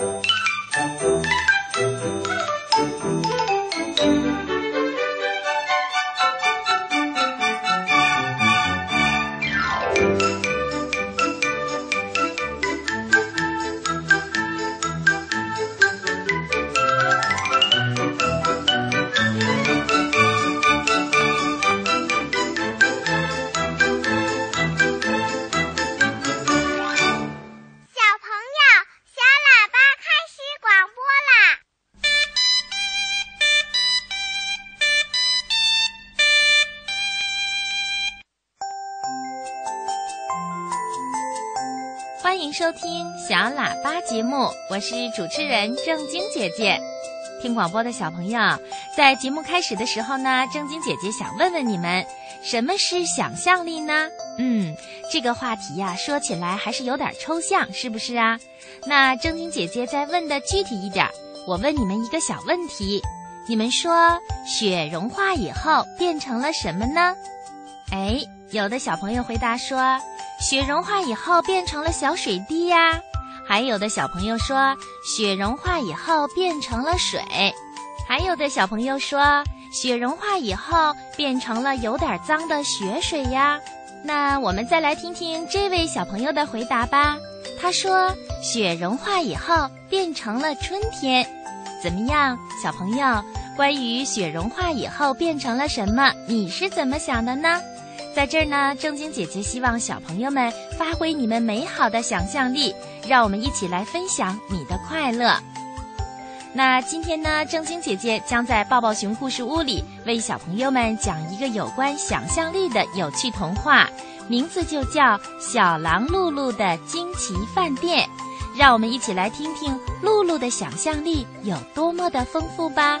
you 八节目，我是主持人正晶姐姐。听广播的小朋友，在节目开始的时候呢，正晶姐姐想问问你们，什么是想象力呢？嗯，这个话题呀，说起来还是有点抽象，是不是啊？那正晶姐姐再问的具体一点，我问你们一个小问题，你们说雪融化以后变成了什么呢？哎，有的小朋友回答说。雪融化以后变成了小水滴呀，还有的小朋友说雪融化以后变成了水，还有的小朋友说雪融化以后变成了有点脏的雪水呀。那我们再来听听这位小朋友的回答吧。他说雪融化以后变成了春天，怎么样，小朋友？关于雪融化以后变成了什么，你是怎么想的呢？在这儿呢，正经姐姐希望小朋友们发挥你们美好的想象力，让我们一起来分享你的快乐。那今天呢，正经姐姐将在抱抱熊故事屋里为小朋友们讲一个有关想象力的有趣童话，名字就叫《小狼露露的惊奇饭店》。让我们一起来听听露露的想象力有多么的丰富吧。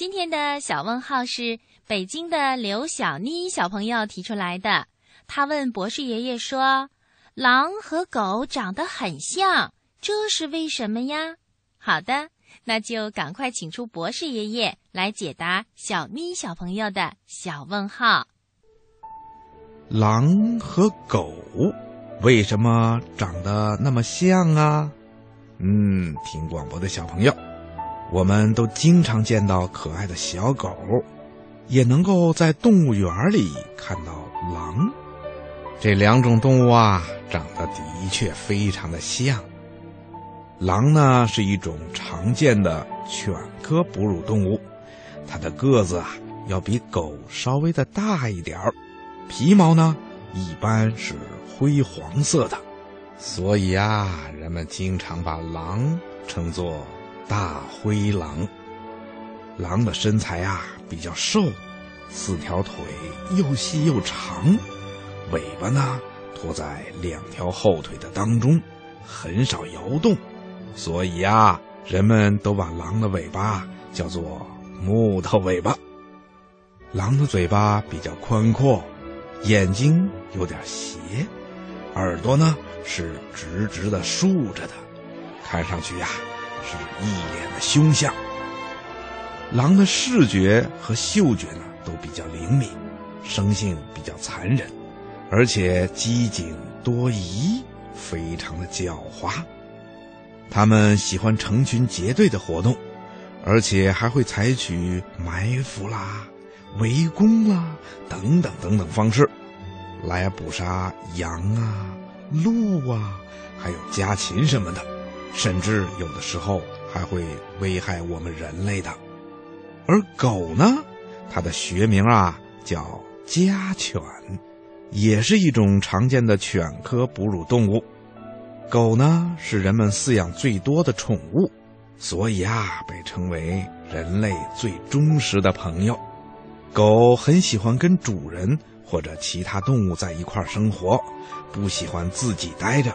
今天的小问号是。北京的刘小妮小朋友提出来的，他问博士爷爷说：“狼和狗长得很像，这是为什么呀？”好的，那就赶快请出博士爷爷来解答小妮小朋友的小问号。狼和狗为什么长得那么像啊？嗯，听广播的小朋友，我们都经常见到可爱的小狗。也能够在动物园里看到狼，这两种动物啊，长得的确非常的像。狼呢是一种常见的犬科哺乳动物，它的个子啊要比狗稍微的大一点儿，皮毛呢一般是灰黄色的，所以啊，人们经常把狼称作大灰狼。狼的身材啊比较瘦，四条腿又细又长，尾巴呢拖在两条后腿的当中，很少摇动，所以啊，人们都把狼的尾巴叫做木头尾巴。狼的嘴巴比较宽阔，眼睛有点斜，耳朵呢是直直的竖着的，看上去呀是一脸的凶相。狼的视觉和嗅觉呢都比较灵敏，生性比较残忍，而且机警多疑，非常的狡猾。它们喜欢成群结队的活动，而且还会采取埋伏啦、围攻啦等等等等方式，来捕杀羊啊、鹿啊，还有家禽什么的，甚至有的时候还会危害我们人类的。而狗呢，它的学名啊叫家犬，也是一种常见的犬科哺乳动物。狗呢是人们饲养最多的宠物，所以啊被称为人类最忠实的朋友。狗很喜欢跟主人或者其他动物在一块生活，不喜欢自己待着。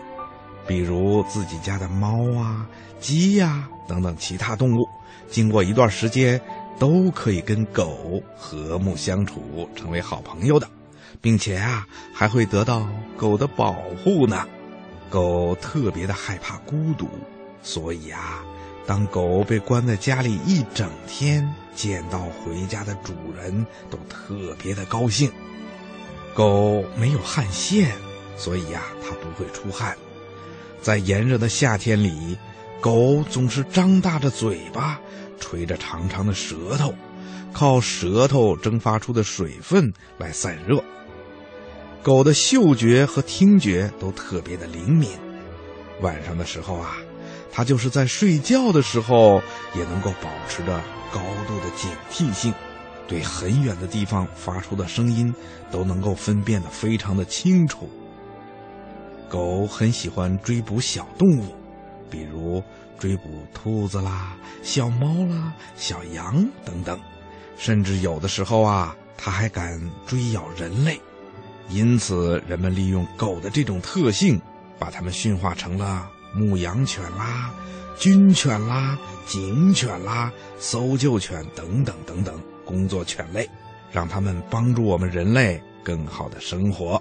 比如自己家的猫啊、鸡呀等等其他动物，经过一段时间。都可以跟狗和睦相处，成为好朋友的，并且啊，还会得到狗的保护呢。狗特别的害怕孤独，所以啊，当狗被关在家里一整天，见到回家的主人都特别的高兴。狗没有汗腺，所以呀，它不会出汗。在炎热的夏天里，狗总是张大着嘴巴。垂着长长的舌头，靠舌头蒸发出的水分来散热。狗的嗅觉和听觉都特别的灵敏，晚上的时候啊，它就是在睡觉的时候也能够保持着高度的警惕性，对很远的地方发出的声音都能够分辨得非常的清楚。狗很喜欢追捕小动物，比如。追捕兔子啦、小猫啦、小羊等等，甚至有的时候啊，它还敢追咬人类。因此，人们利用狗的这种特性，把它们驯化成了牧羊犬啦、军犬啦、警犬啦、搜救犬等等等等工作犬类，让它们帮助我们人类更好的生活。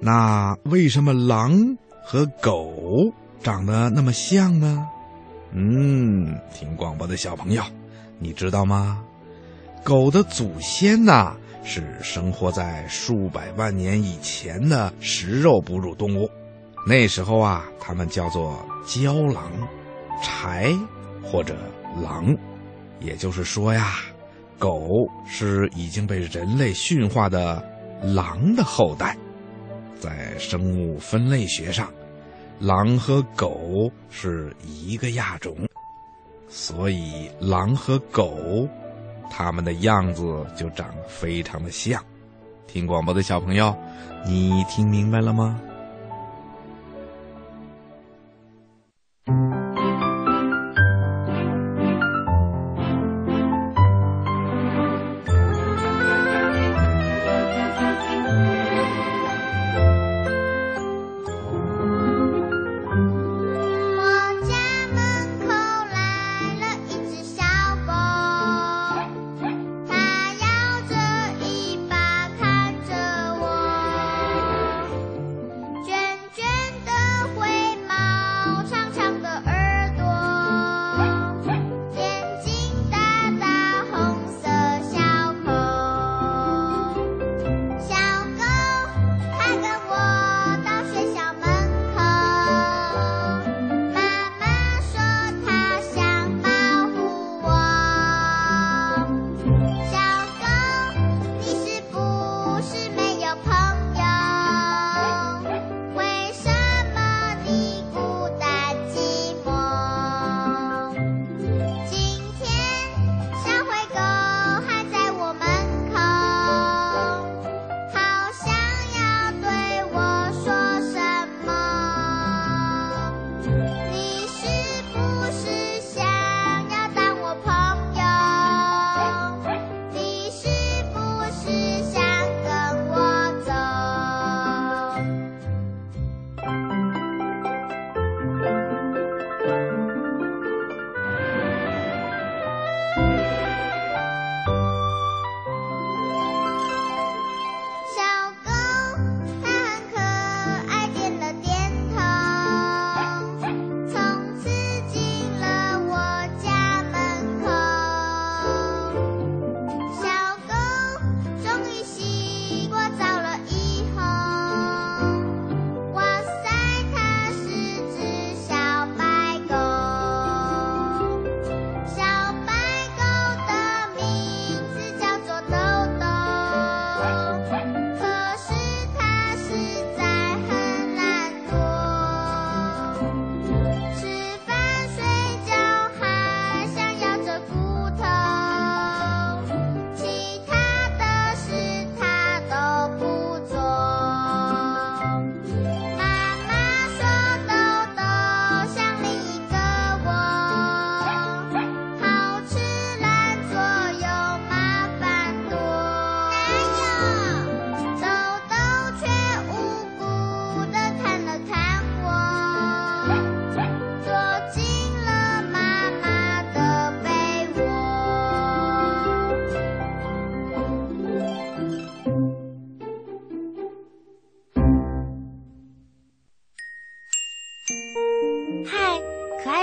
那为什么狼和狗？长得那么像呢？嗯，听广播的小朋友，你知道吗？狗的祖先呐是生活在数百万年以前的食肉哺乳动物，那时候啊，它们叫做郊狼、豺或者狼，也就是说呀，狗是已经被人类驯化的狼的后代，在生物分类学上。狼和狗是一个亚种，所以狼和狗，它们的样子就长得非常的像。听广播的小朋友，你听明白了吗？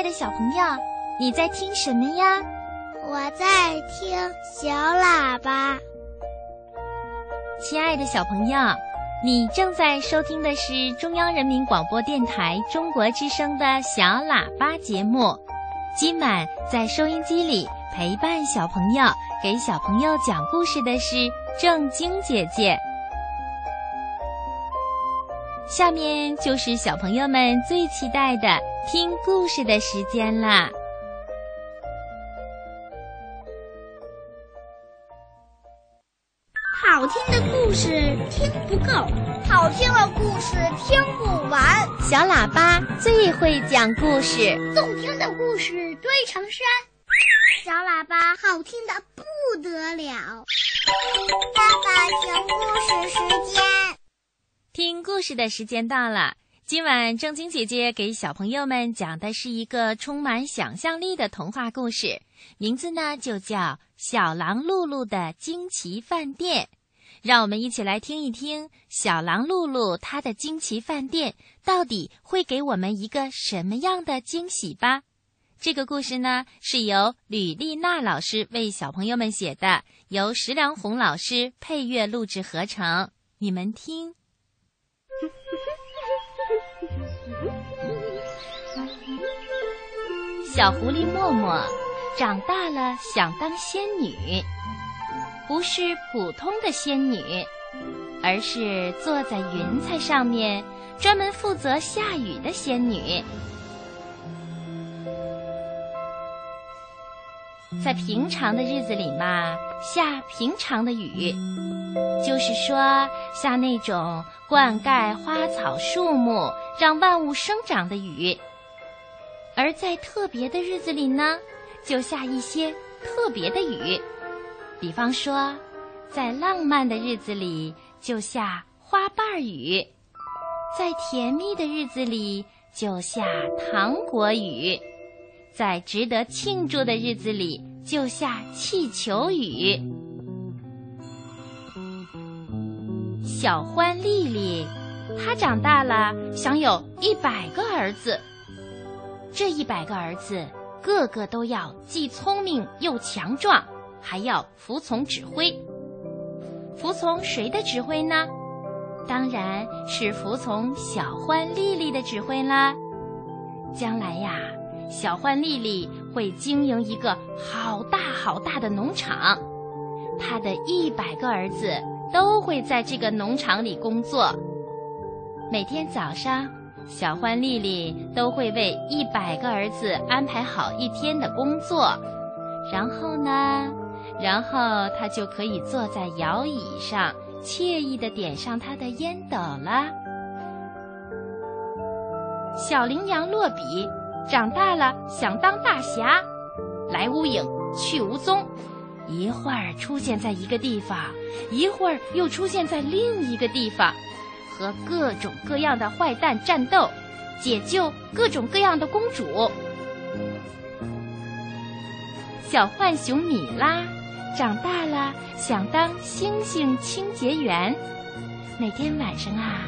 的小朋友，你在听什么呀？我在听小喇叭。亲爱的小朋友，你正在收听的是中央人民广播电台中国之声的小喇叭节目。今晚在收音机里陪伴小朋友、给小朋友讲故事的是正晶姐姐。下面就是小朋友们最期待的听故事的时间啦！好听的故事听不够，好听的故事听不完。小喇叭最会讲故事，动听的故事堆成山。小喇叭好听的不得了。爸爸听故事时间，听故事的时间到了。今晚正晶姐姐给小朋友们讲的是一个充满想象力的童话故事，名字呢就叫《小狼露露的惊奇饭店》。让我们一起来听一听小狼露露它的惊奇饭店到底会给我们一个什么样的惊喜吧。这个故事呢是由吕丽娜老师为小朋友们写的，由石良红老师配乐录制合成。你们听。小狐狸默默长大了，想当仙女。不是普通的仙女，而是坐在云彩上面，专门负责下雨的仙女。在平常的日子里嘛，下平常的雨，就是说下那种灌溉花草树木、让万物生长的雨；而在特别的日子里呢，就下一些特别的雨。比方说，在浪漫的日子里就下花瓣雨，在甜蜜的日子里就下糖果雨，在值得庆祝的日子里就下气球雨。小欢丽丽，她长大了，想有一百个儿子。这一百个儿子，个个都要既聪明又强壮。还要服从指挥，服从谁的指挥呢？当然是服从小欢丽丽的指挥啦。将来呀，小欢丽丽会经营一个好大好大的农场，她的一百个儿子都会在这个农场里工作。每天早上，小欢丽丽都会为一百个儿子安排好一天的工作，然后呢？然后他就可以坐在摇椅上，惬意的点上他的烟斗了。小羚羊洛比长大了，想当大侠，来无影去无踪，一会儿出现在一个地方，一会儿又出现在另一个地方，和各种各样的坏蛋战斗，解救各种各样的公主。小浣熊米拉。长大了，想当星星清洁员。每天晚上啊，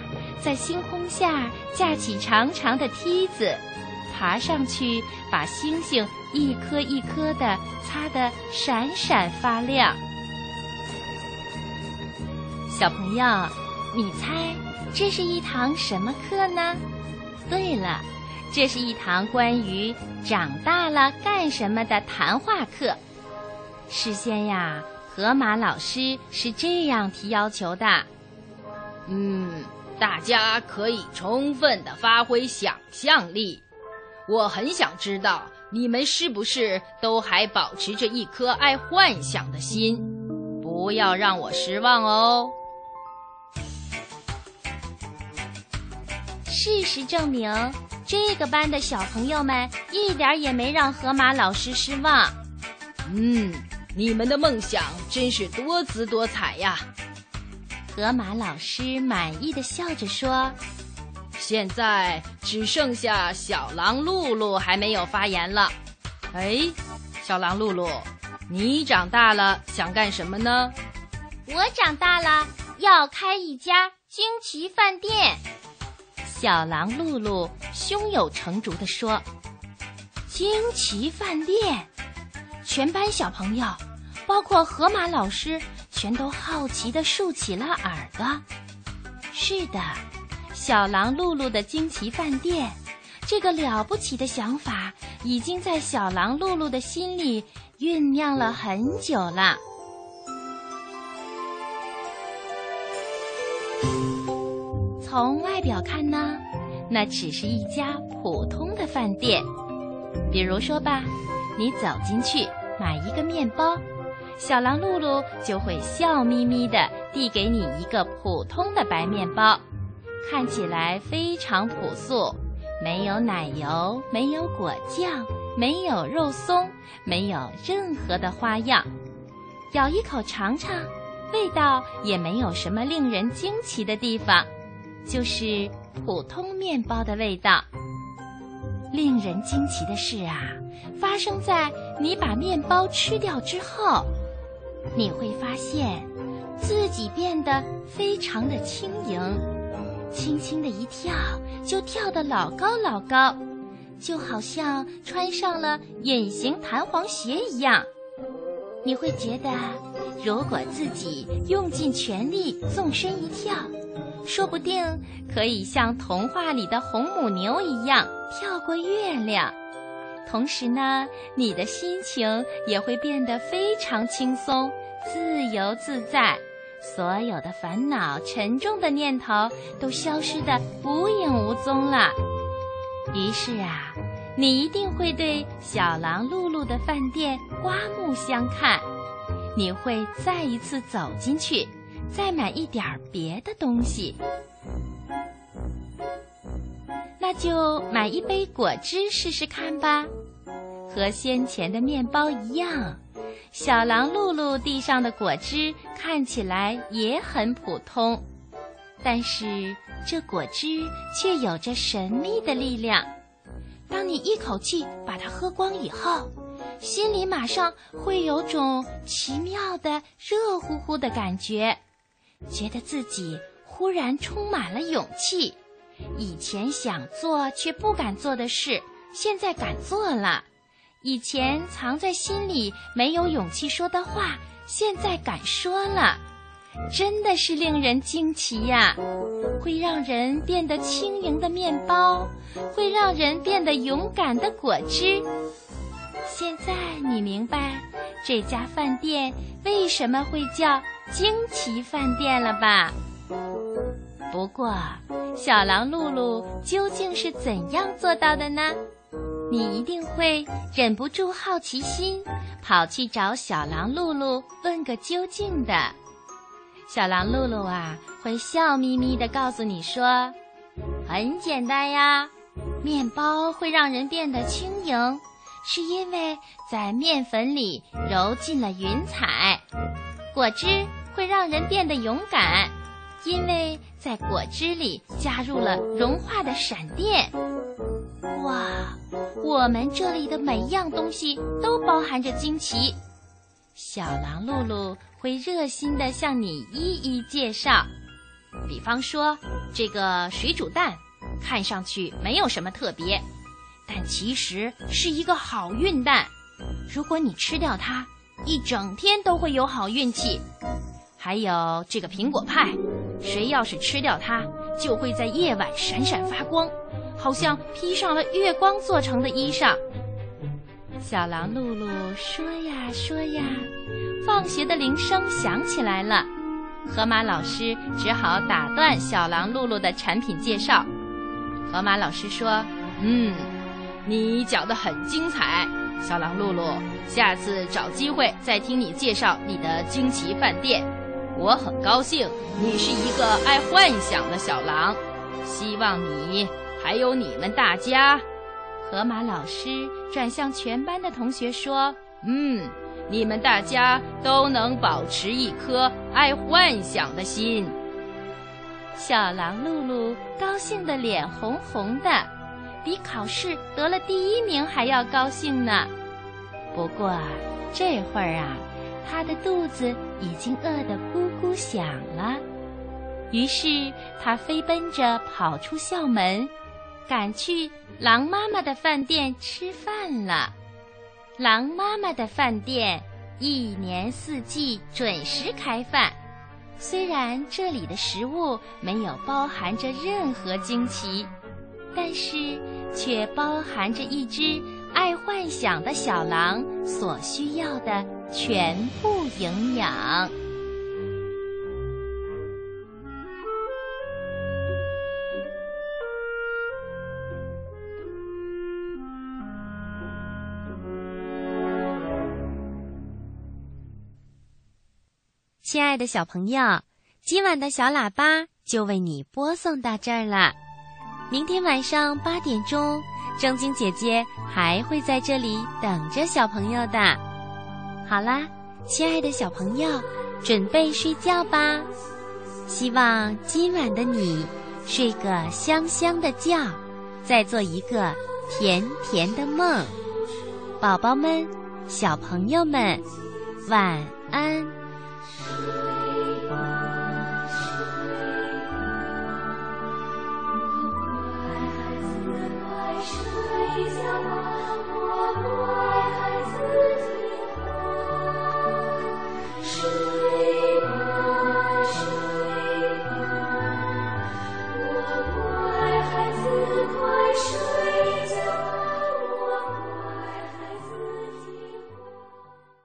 在星空下架起长长的梯子，爬上去，把星星一颗一颗的擦得闪闪发亮。小朋友，你猜这是一堂什么课呢？对了，这是一堂关于长大了干什么的谈话课。事先呀，河马老师是这样提要求的：嗯，大家可以充分的发挥想象力。我很想知道你们是不是都还保持着一颗爱幻想的心，不要让我失望哦。事实证明，这个班的小朋友们一点也没让河马老师失望。嗯。你们的梦想真是多姿多彩呀！河马老师满意的笑着说：“现在只剩下小狼露露还没有发言了。哎，小狼露露，你长大了想干什么呢？”“我长大了要开一家惊奇饭店。”小狼露露胸有成竹地说。惊奇饭店，全班小朋友，包括河马老师，全都好奇地竖起了耳朵。是的，小狼露露的惊奇饭店，这个了不起的想法，已经在小狼露露的心里酝酿了很久了。从外表看呢，那只是一家普通的饭店。比如说吧，你走进去买一个面包，小狼露露就会笑眯眯地递给你一个普通的白面包，看起来非常朴素，没有奶油，没有果酱，没有肉松，没有任何的花样。咬一口尝尝，味道也没有什么令人惊奇的地方。就是普通面包的味道。令人惊奇的是啊，发生在你把面包吃掉之后，你会发现自己变得非常的轻盈，轻轻的一跳就跳得老高老高，就好像穿上了隐形弹簧鞋一样。你会觉得，如果自己用尽全力纵身一跳。说不定可以像童话里的红母牛一样跳过月亮，同时呢，你的心情也会变得非常轻松、自由自在，所有的烦恼、沉重的念头都消失得无影无踪了。于是啊，你一定会对小狼露露的饭店刮目相看，你会再一次走进去。再买一点儿别的东西，那就买一杯果汁试试看吧。和先前的面包一样，小狼露露地上的果汁看起来也很普通，但是这果汁却有着神秘的力量。当你一口气把它喝光以后，心里马上会有种奇妙的热乎乎的感觉。觉得自己忽然充满了勇气，以前想做却不敢做的事，现在敢做了；以前藏在心里没有勇气说的话，现在敢说了。真的是令人惊奇呀！会让人变得轻盈的面包，会让人变得勇敢的果汁。现在你明白这家饭店为什么会叫？惊奇饭店了吧？不过，小狼露露究竟是怎样做到的呢？你一定会忍不住好奇心，跑去找小狼露露问个究竟的。小狼露露啊，会笑眯眯地告诉你说：“很简单呀，面包会让人变得轻盈，是因为在面粉里揉进了云彩。”果汁会让人变得勇敢，因为在果汁里加入了融化的闪电。哇，我们这里的每一样东西都包含着惊奇。小狼露露会热心地向你一一介绍。比方说，这个水煮蛋，看上去没有什么特别，但其实是一个好运蛋。如果你吃掉它。一整天都会有好运气，还有这个苹果派，谁要是吃掉它，就会在夜晚闪闪发光，好像披上了月光做成的衣裳。小狼露露说呀说呀，放学的铃声响起来了，河马老师只好打断小狼露露的产品介绍。河马老师说：“嗯，你讲的很精彩。”小狼露露，下次找机会再听你介绍你的惊奇饭店。我很高兴你是一个爱幻想的小狼，希望你还有你们大家。河马老师转向全班的同学说：“嗯，你们大家都能保持一颗爱幻想的心。”小狼露露高兴的脸红红的。比考试得了第一名还要高兴呢。不过这会儿啊，他的肚子已经饿得咕咕响了。于是他飞奔着跑出校门，赶去狼妈妈的饭店吃饭了。狼妈妈的饭店一年四季准时开饭，虽然这里的食物没有包含着任何惊奇，但是却包含着一只爱幻想的小狼所需要的全部营养。亲爱的小朋友，今晚的小喇叭就为你播送到这儿了。明天晚上八点钟，正晶姐姐还会在这里等着小朋友的。好啦，亲爱的小朋友，准备睡觉吧。希望今晚的你睡个香香的觉，再做一个甜甜的梦。宝宝们，小朋友们，晚安。